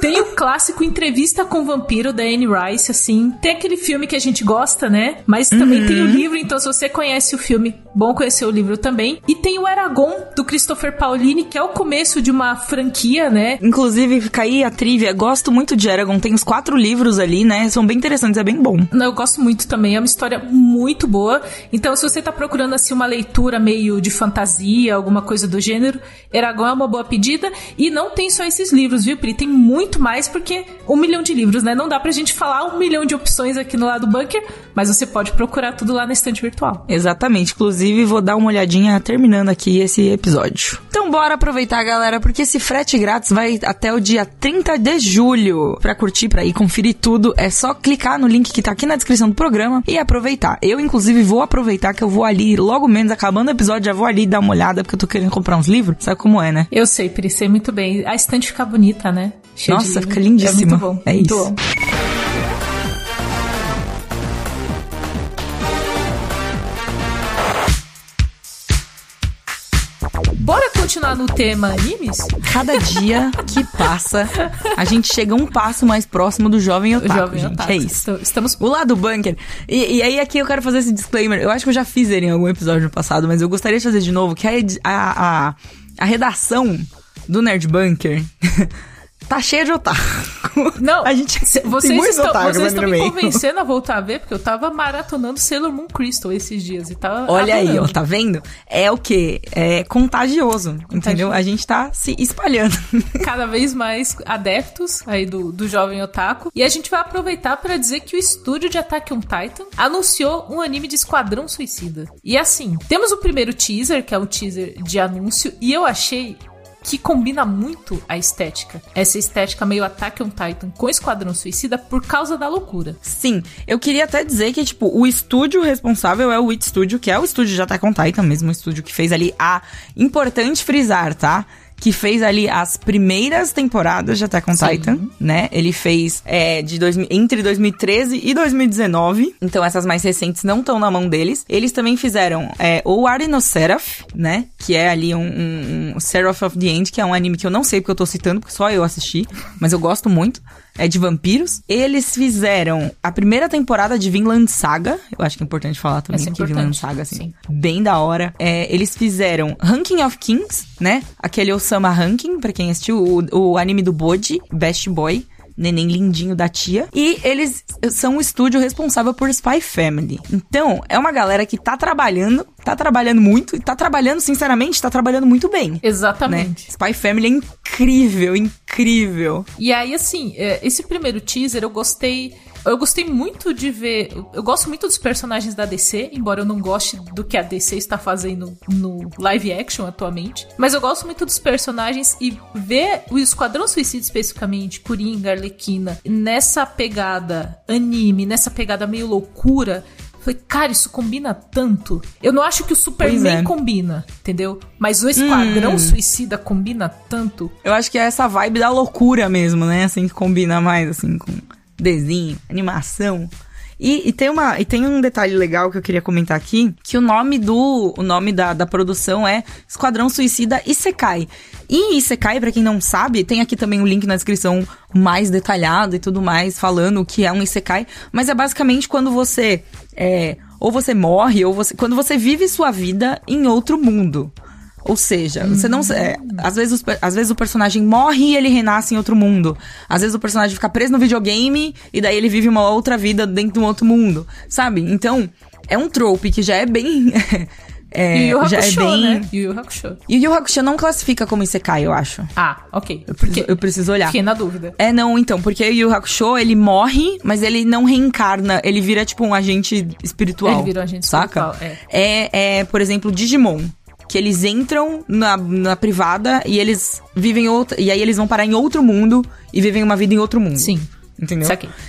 Tem o clássico Entrevista com o Vampiro da Anne Rice, assim. Tem aquele filme que a gente gosta, né? Mas também tem o livro, então se você conhece o filme, bom conhecer o livro também. E tem o Eragon do Christopher Paolini, que é o começo de uma franquia, né? inclusive fica aí a trivia, gosto muito de Eragon, tem os quatro livros ali, né? São bem interessantes, é bem bom. Eu gosto muito também, é uma história muito boa. Então, se você tá procurando assim uma leitura meio de fantasia, alguma coisa do gênero, Eragon é uma boa pedida. E não tem só esses livros, viu, Pri? Tem muito mais, porque um milhão de livros, né? Não dá pra gente falar um milhão de opções aqui no lado bunker, mas você pode procurar tudo lá na estante virtual. Exatamente. Inclusive, vou dar uma olhadinha terminando aqui esse episódio. Então, bora aproveitar, galera, porque esse frete grátis vai até o dia 30 de julho. Pra curtir, pra ir conferir tudo, é só clicar no link que tá aqui na descrição do programa e aproveitar. Eu, inclusive, vou aproveitar que eu vou ali, logo menos acabando o episódio, já vou ali dar uma olhada, porque eu tô querendo comprar uns livros. Sabe como é, né? Eu sei, Pri, sei muito bem. A estante fica bonita, né? Cheia de Nossa, fica lindíssima. É muito bom. É muito isso. bom. Bora continuar no tema animes? Cada dia que passa, a gente chega um passo mais próximo do jovem otaku, jovem gente. otaku. É isso. Estamos O lado bunker. E, e aí aqui eu quero fazer esse disclaimer. Eu acho que eu já fiz ele em algum episódio passado, mas eu gostaria de fazer de novo que a, edi- a, a, a redação do Nerd Bunker tá cheia de otaku. Não, a gente vocês estão, otakus vocês estão me convencendo a voltar a ver, porque eu tava maratonando Sailor Moon Crystal esses dias e tava Olha aí, ó, adorando. tá vendo? É o quê? É contagioso, entendeu? A gente tá se espalhando. cada vez mais adeptos aí do, do jovem otaku. E a gente vai aproveitar para dizer que o estúdio de Attack on Titan anunciou um anime de Esquadrão Suicida. E assim, temos o primeiro teaser, que é o teaser de anúncio, e eu achei que combina muito a estética. Essa estética meio Attack on Titan com Esquadrão Suicida por causa da loucura. Sim, eu queria até dizer que, tipo, o estúdio responsável é o Wit Studio, que é o estúdio de Attack on Titan mesmo, o estúdio que fez ali a... Importante frisar, tá? Que fez ali as primeiras temporadas de Attack on Sim. Titan, né? Ele fez é, de dois, entre 2013 e 2019. Então essas mais recentes não estão na mão deles. Eles também fizeram é, o Arino Seraph, né? Que é ali um, um, um Seraph of the End, que é um anime que eu não sei porque eu tô citando, porque só eu assisti, mas eu gosto muito é de vampiros. Eles fizeram a primeira temporada de Vinland Saga. Eu acho que é importante falar também Essa é que Vinland Saga, assim, sim. bem da hora. É, eles fizeram Ranking of Kings, né? Aquele Osama Ranking, pra quem assistiu, o, o anime do Boji, Best Boy. Neném lindinho da tia. E eles são o estúdio responsável por Spy Family. Então, é uma galera que tá trabalhando, tá trabalhando muito, e tá trabalhando, sinceramente, tá trabalhando muito bem. Né? Exatamente. Spy Family é incrível, incrível. E aí, assim, é, esse primeiro teaser eu gostei. Eu gostei muito de ver. Eu gosto muito dos personagens da DC, embora eu não goste do que a DC está fazendo no live action atualmente. Mas eu gosto muito dos personagens e ver o Esquadrão Suicida especificamente, Coringa, Arlequina, nessa pegada anime, nessa pegada meio loucura. Falei, cara, isso combina tanto. Eu não acho que o Superman é. combina, entendeu? Mas o Esquadrão Suicida combina tanto. Eu acho que é essa vibe da loucura mesmo, né? Assim, que combina mais, assim, com desenho, animação. E, e tem uma, e tem um detalhe legal que eu queria comentar aqui, que o nome do, o nome da, da produção é Esquadrão Suicida Isekai. E Isekai, pra quem não sabe, tem aqui também o link na descrição mais detalhado e tudo mais, falando o que é um Isekai. Mas é basicamente quando você, é, ou você morre, ou você, quando você vive sua vida em outro mundo. Ou seja, você não. É, às, vezes, os às vezes o personagem morre e ele renasce em outro mundo. Às vezes o personagem fica preso no videogame e daí ele vive uma outra vida dentro de um outro mundo. Sabe? Então, é um trope que já é bem. é, e o já é Hakusho, bem. né? E o Hakusho. E o Yu Hakusho não classifica como Isekai, eu acho. Ah, ok. Eu preciso, eu preciso olhar. Fiquei na dúvida. É, não, então, porque o Yu Hakusho, ele morre, mas ele não reencarna, ele vira tipo um agente espiritual. Ele vira um agente saca? espiritual, é. é, por exemplo, Digimon. Que eles entram na, na privada e eles vivem outra. E aí eles vão parar em outro mundo e vivem uma vida em outro mundo. Sim. Entendeu?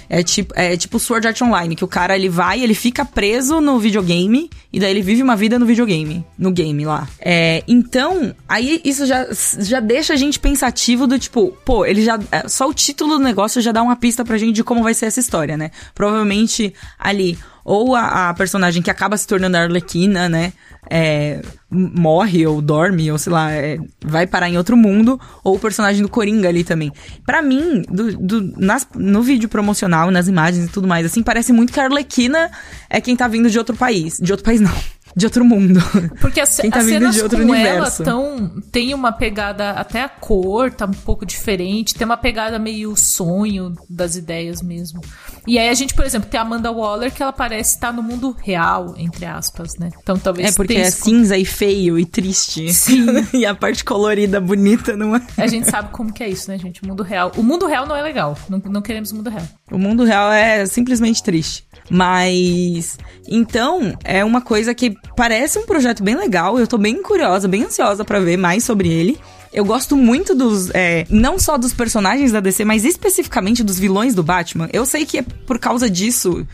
É tipo, é tipo Sword Art Online, que o cara ele vai, ele fica preso no videogame e daí ele vive uma vida no videogame, no game lá. É, então, aí isso já, já deixa a gente pensativo do tipo, pô, ele já é, só o título do negócio já dá uma pista pra gente de como vai ser essa história, né? Provavelmente ali ou a, a personagem que acaba se tornando a Arlequina, né? é, morre ou dorme, ou sei lá, é, vai parar em outro mundo, ou o personagem do Coringa ali também. Pra mim, do, do- nas- no vídeo promocional, nas imagens e tudo mais, assim, parece muito que a Arlequina é quem tá vindo de outro país. De outro país, não. De outro mundo. Porque as, Quem tá as vindo cenas de outro com universo. ela tão, tem uma pegada, até a cor tá um pouco diferente, tem uma pegada meio sonho das ideias mesmo. E aí a gente, por exemplo, tem a Amanda Waller que ela parece estar no mundo real, entre aspas, né? Então talvez É porque é cinza e feio e triste. Sim. e a parte colorida, bonita, não é? A gente sabe como que é isso, né, gente? O mundo real. O mundo real não é legal. Não, não queremos o mundo real. O mundo real é simplesmente triste. Mas. Então, é uma coisa que parece um projeto bem legal. Eu tô bem curiosa, bem ansiosa pra ver mais sobre ele. Eu gosto muito dos. é, não só dos personagens da DC, mas especificamente dos vilões do Batman. Eu sei que é por causa disso.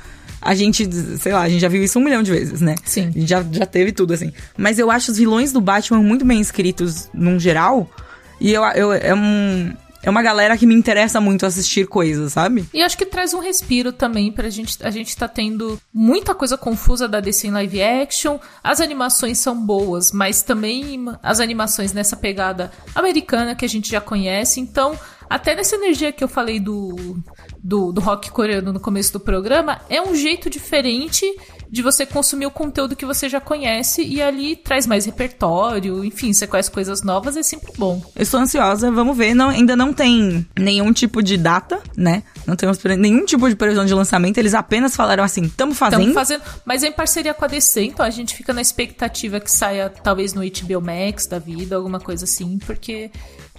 A gente, sei lá, a gente já viu isso um milhão de vezes, né? Sim. A gente já, já teve tudo, assim. Mas eu acho os vilões do Batman muito bem escritos num geral. E eu, eu, é um. É uma galera que me interessa muito assistir coisas, sabe? E acho que traz um respiro também pra gente. A gente tá tendo muita coisa confusa da DC em live action. As animações são boas, mas também as animações nessa pegada americana que a gente já conhece. Então, até nessa energia que eu falei do, do, do rock coreano no começo do programa, é um jeito diferente de você consumir o conteúdo que você já conhece e ali traz mais repertório, enfim, você conhece coisas novas, é sempre bom. Eu estou ansiosa, vamos ver. Não, ainda não tem nenhum tipo de data, né? Não temos nenhum tipo de previsão de lançamento. Eles apenas falaram assim, tamo fazendo. Estamos fazendo, mas é em parceria com a DC, então a gente fica na expectativa que saia talvez no HBO Max da vida, alguma coisa assim, porque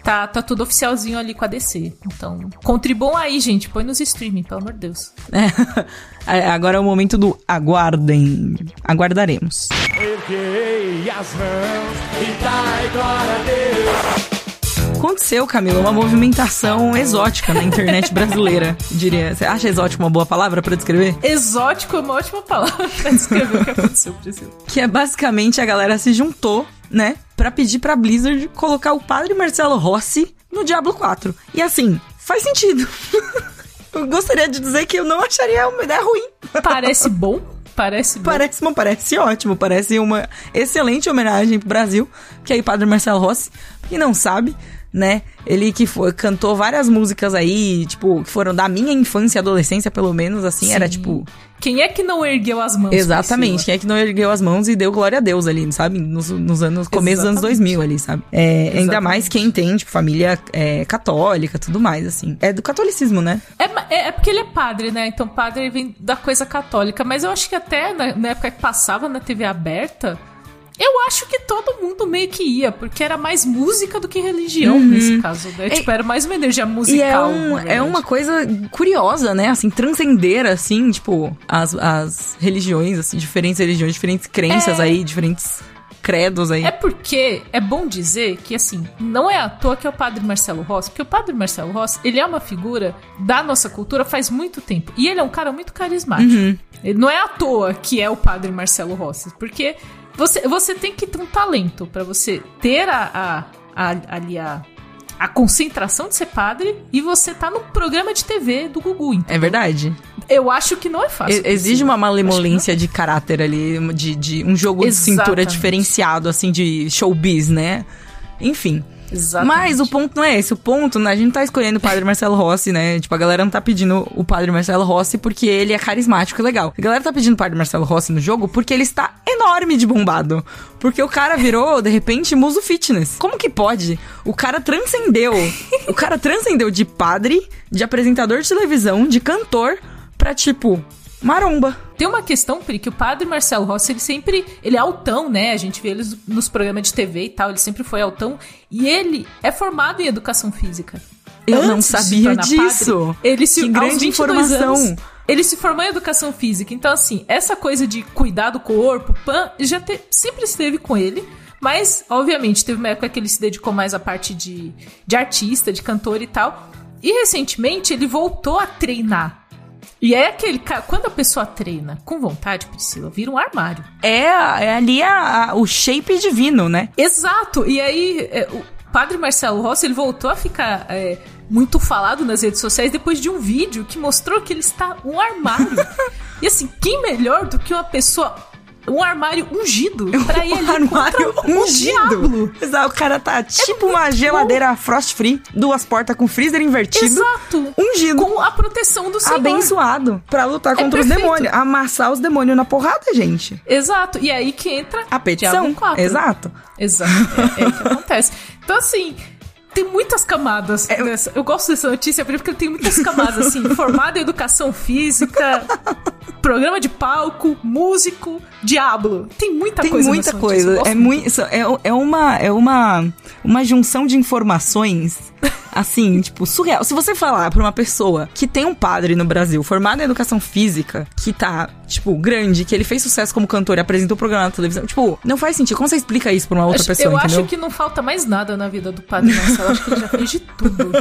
tá, tá tudo oficialzinho ali com a DC. Então, contribuam aí, gente, põe nos streaming, pelo amor de Deus. É, Agora é o momento do aguardem. Aguardaremos. Erguei as mãos e dai glória a Deus. Aconteceu, Camila, uma movimentação exótica na internet brasileira, diria. Você acha exótico uma boa palavra pra descrever? Exótico é uma ótima palavra pra descrever o que aconteceu, Priscila. Que é basicamente a galera se juntou, né, pra pedir pra Blizzard colocar o padre Marcelo Rossi no Diablo 4. E assim, faz sentido. eu gostaria de dizer que eu não acharia uma ideia ruim. Parece bom, parece bom. Parece, não, parece ótimo, parece uma excelente homenagem pro Brasil, que aí o Padre Marcelo Rossi, que não sabe, né? Ele que foi, cantou várias músicas aí, tipo, que foram da minha infância e adolescência, pelo menos, assim, era Sim. tipo. Quem é que não ergueu as mãos? Exatamente, quem é que não ergueu as mãos e deu glória a Deus ali, sabe? Nos, nos anos, começo dos anos Exatamente. 2000 ali, sabe? É, ainda mais quem tem, tipo, família é, católica, tudo mais, assim. É do catolicismo, né? É, é, é porque ele é padre, né? Então padre vem da coisa católica. Mas eu acho que até na, na época que passava na TV aberta, eu acho que todo mundo meio que ia, porque era mais música do que religião nesse caso, né? Tipo, era mais uma energia musical. Uhum. E é, um, é uma coisa curiosa, né? Assim, transcender, assim, tipo, as, as religiões, assim, diferentes religiões, diferentes crenças É. aí, diferentes credos aí. É porque é bom dizer que, assim, não é à toa que é o padre Marcelo Rossi, porque o padre Marcelo Rossi, ele é uma figura da nossa cultura faz muito tempo. E ele é um cara muito carismático. Uhum. Ele não é à toa que é o padre Marcelo Rossi, porque você, você tem que ter um talento pra você ter a, a, a- ali a, a concentração de ser padre e você tá num programa de TV do Gugu. É verdade. eu acho que não é fácil. Exige uma malemolência de caráter ali, de, de um jogo de cintura Exatamente. diferenciado, assim, de showbiz, né? Enfim. Exatamente. Mas o ponto não é esse. O ponto, né, a gente tá escolhendo o padre Marcelo Rossi, né? Tipo, a galera não tá pedindo o padre Marcelo Rossi porque ele é carismático e legal. A galera tá pedindo o padre Marcelo Rossi no jogo porque ele está enorme de bombado. Porque o cara virou, de repente, muso fitness. Como que pode? O cara transcendeu. o cara transcendeu de padre, de apresentador de televisão, de cantor, pra tipo, maromba. Tem uma questão, Pri, que o padre Marcelo Rossi, ele sempre. Ele é altão, né? A gente vê ele nos programas de TV e tal, ele sempre foi altão. E ele é formado em educação física. Eu não Antes se sabia disso. padre, ele se, Que aos grande 22 informação. anos, ele se formou em educação física. Então, assim, essa coisa de cuidar do corpo, pan, já te- sempre esteve com ele. Mas, obviamente, teve uma época que ele se dedicou mais à parte de, de artista, de cantor e tal. E recentemente ele voltou a treinar. E é aquele cara, quando a pessoa treina com vontade, Priscila, vira um armário. É, é ali a- a- o shape divino, né? Exato! E aí, é, o padre Marcelo Rossi, ele voltou a ficar é, muito falado nas redes sociais depois de um vídeo que mostrou que ele está um armário. e assim, quem melhor do que uma pessoa, um armário ungido, pra ir Um armário contra o ungido. Exato, o cara tá tipo uma geladeira frost free, duas portas com freezer invertido, Exato! ungido, Com a proteção do Senhor. abençoado, pra lutar contra os perfeito. demônios, amassar os demônios na porrada, gente. Exato. E aí que entra A petição, Diablo 4. exato. Exato. É, é o que acontece. Então, assim, tem muitas camadas. É, nessa- Eu gosto dessa notícia porque tem muitas camadas, assim. Formado em educação física, programa de palco, músico, diablo. Tem muita Tem coisa muita notícia. Eu coisa. É, muito, é, é uma é uma uma junção de informações assim, tipo, surreal. Se você falar pra uma pessoa que tem um padre no Brasil, formado em educação física, que tá, tipo, grande, que ele fez sucesso como cantor e apresentou programa na televisão, tipo, não faz sentido. Como você explica isso pra uma outra Acho- pessoa, eu entendeu? acho que não falta mais nada na vida do Padre Marcelo. Acho que ele já fez de tudo.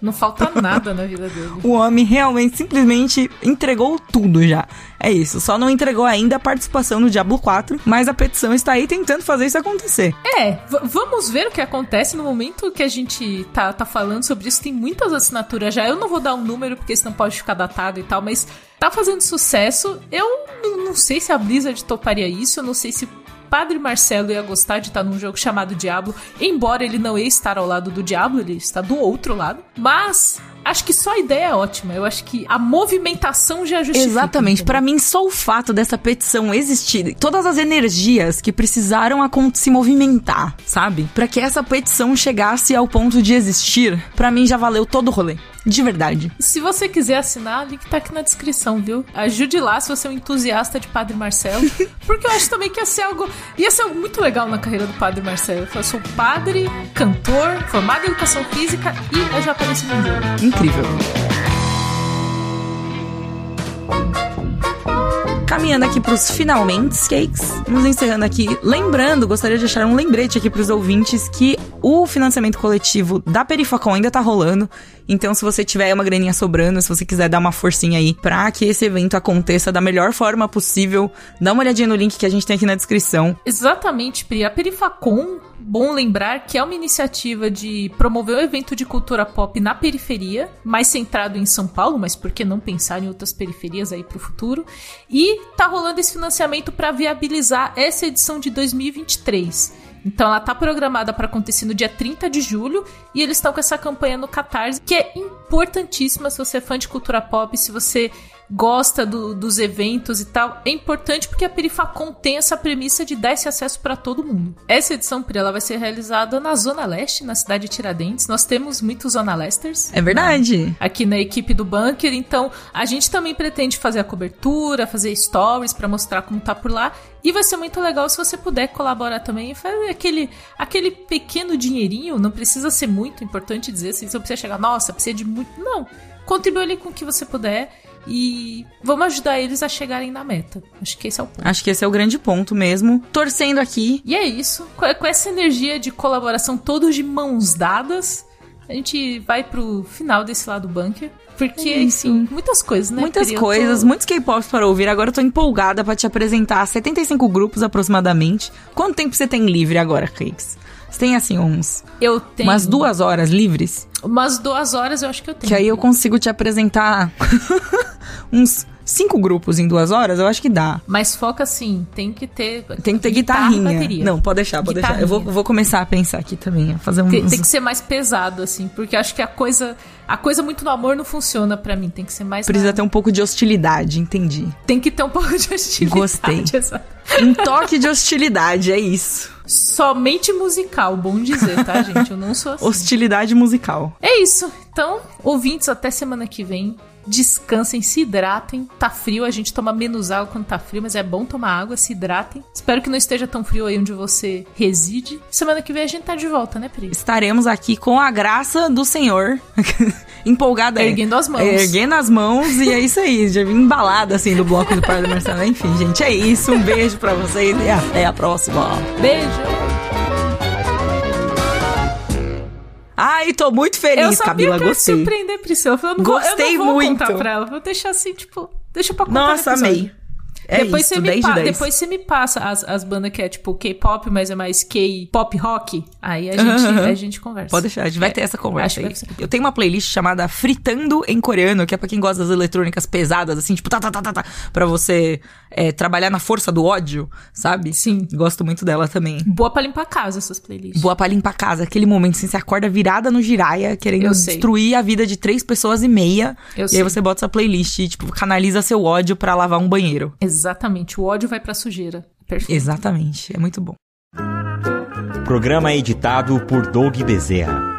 Não falta nada na vida dele. O homem realmente simplesmente entregou tudo já. É isso. Só não entregou ainda a participação no Diablo 4, mas a petição está aí tentando fazer isso acontecer. É, vamos ver o que acontece no momento que a gente tá, tá falando sobre isso. Tem muitas assinaturas já. Eu não vou dar um número porque senão pode ficar datado e tal, mas tá fazendo sucesso. Eu não sei se a Blizzard toparia isso, eu não sei se Padre Marcelo ia gostar de estar num jogo chamado Diablo, embora ele não ia estar ao lado do Diablo, ele está do outro lado. Mas acho que só a ideia é ótima. Eu acho que a movimentação já justifica. Exatamente. Pra mim, só o fato dessa petição existir, todas as energias que precisaram se movimentar, sabe? Pra que essa petição chegasse ao ponto de existir, pra mim já valeu todo o rolê. De verdade. Se você quiser assinar, o link tá aqui na descrição, viu? Ajude lá se você é um entusiasta de Padre Marcelo. Porque eu acho também que ia ser algo. ia ser algo muito legal na carreira do Padre Marcelo. Eu sou padre, cantor, formado em educação física e eu já apareci no jogo. Incrível. Caminhando aqui pros finalmente cakes, nos encerrando aqui. Lembrando, gostaria de deixar um lembrete aqui pros ouvintes que o financiamento coletivo da Perifacom ainda tá rolando. Então, se você tiver uma graninha sobrando, se você quiser dar uma forcinha aí pra que esse evento aconteça da melhor forma possível, dá uma olhadinha no link que a gente tem aqui na descrição. Exatamente, Pri. A Perifacom, bom lembrar que é uma iniciativa de promover um evento de cultura pop na periferia, mais centrado em São Paulo, mas por que não pensar em outras periferias aí pro futuro? E tá rolando esse financiamento para viabilizar essa edição de 2023. Então ela tá programada para acontecer no dia 30 de julho e eles estão com essa campanha no Catarse, que é importantíssima se você é fã de cultura pop, se você gosta do, dos eventos e tal, é importante porque a Perifacom tem essa premissa de dar esse acesso para todo mundo. Essa edição, Pri, ela vai ser realizada na Zona Leste, na cidade de Tiradentes. Nós temos muitos Zona Lesters. É verdade. Aqui na equipe do Bunker, então a gente também pretende fazer a cobertura, fazer stories para mostrar como tá por lá. E vai ser muito legal se você puder colaborar também e fazer aquele, aquele pequeno dinheirinho, não precisa ser muito, importante dizer, se você precisa chegar, nossa, precisa de muito. Não. Contribui ali com o que você puder e vamos ajudar eles a chegarem na meta. Acho que esse é o ponto. Acho que esse é o grande ponto mesmo. Torcendo aqui. E é isso. Com, essa energia de colaboração, todos de mãos dadas, a gente vai pro final desse lado bunker. Porque, É enfim, muitas coisas, né? Muitas coisas, muitos K-pops para ouvir. Agora eu tô empolgada pra te apresentar 75 grupos aproximadamente. Quanto tempo você tem livre agora, Cakes? Você tem assim uns Eu tenho. umas duas horas livres? Umas duas horas eu acho que eu tenho. Que aí eu consigo te apresentar uns cinco grupos em duas horas, eu acho que dá. Mas foca assim, tem que ter. Tem que ter guitarrinha. bateria. Não, pode deixar, pode deixar. Eu vou, vou começar a pensar aqui também, fazer um. Tem, tem que ser mais pesado, assim, porque acho que a coisa. A coisa muito no amor não funciona pra mim. Tem que ser mais. Precisa na- ter um pouco de hostilidade, entendi. Tem que ter um pouco de hostilidade. Gostei. exato. Um toque de hostilidade, é isso. Somente musical, bom dizer, tá, gente? Eu não sou assim. Hostilidade musical. É isso. Então, ouvintes, até semana que vem. Descansem, se hidratem. Tá frio, a gente toma menos água quando tá frio, mas é bom tomar água, se hidratem. Espero que não esteja tão frio aí onde você reside. Semana que vem a gente tá de volta, né, Pri? Estaremos aqui com a graça do Senhor. Empolgada. é. Erguendo as mãos. Erguendo as mãos e é isso aí. Já vim embalada assim do bloco do do Marcelo. Enfim, gente, é isso. Um beijo pra vocês e até a próxima. Beijo! Ai, tô muito Eu feliz, sabia Camila. que ia Gostei. surpreender, Priscila. Eu falei, eu não Gostei vou, eu não vou muito. contar pra ela. Vou deixar assim, tipo, deixa pra contar no Nossa, amei. É depois, isso, você me 10 de pa- 10. depois você me passa as, as bandas que é tipo K-pop, mas é mais K-pop rock. Aí a gente, Aham. a gente conversa. Pode deixar, a gente vai É, ter essa conversa que aí. Eu tenho uma playlist chamada Fritando em Coreano, que é pra quem gosta das eletrônicas pesadas, assim, tipo, tá, tá, tá, tá, tá, pra você é, trabalhar na força do ódio, sabe? Sim. Gosto muito dela também. Boa pra limpar a casa, essas playlists. Boa pra limpar a casa, aquele momento assim, você acorda virada no giraia, querendo destruir a vida de três pessoas e meia. Eu e sei. aí você bota essa playlist e, tipo, canaliza seu ódio pra lavar um banheiro. Exatamente. O ódio vai pra sujeira. Perfeito. Exatamente, é muito bom. Programa editado por Doug Bezerra.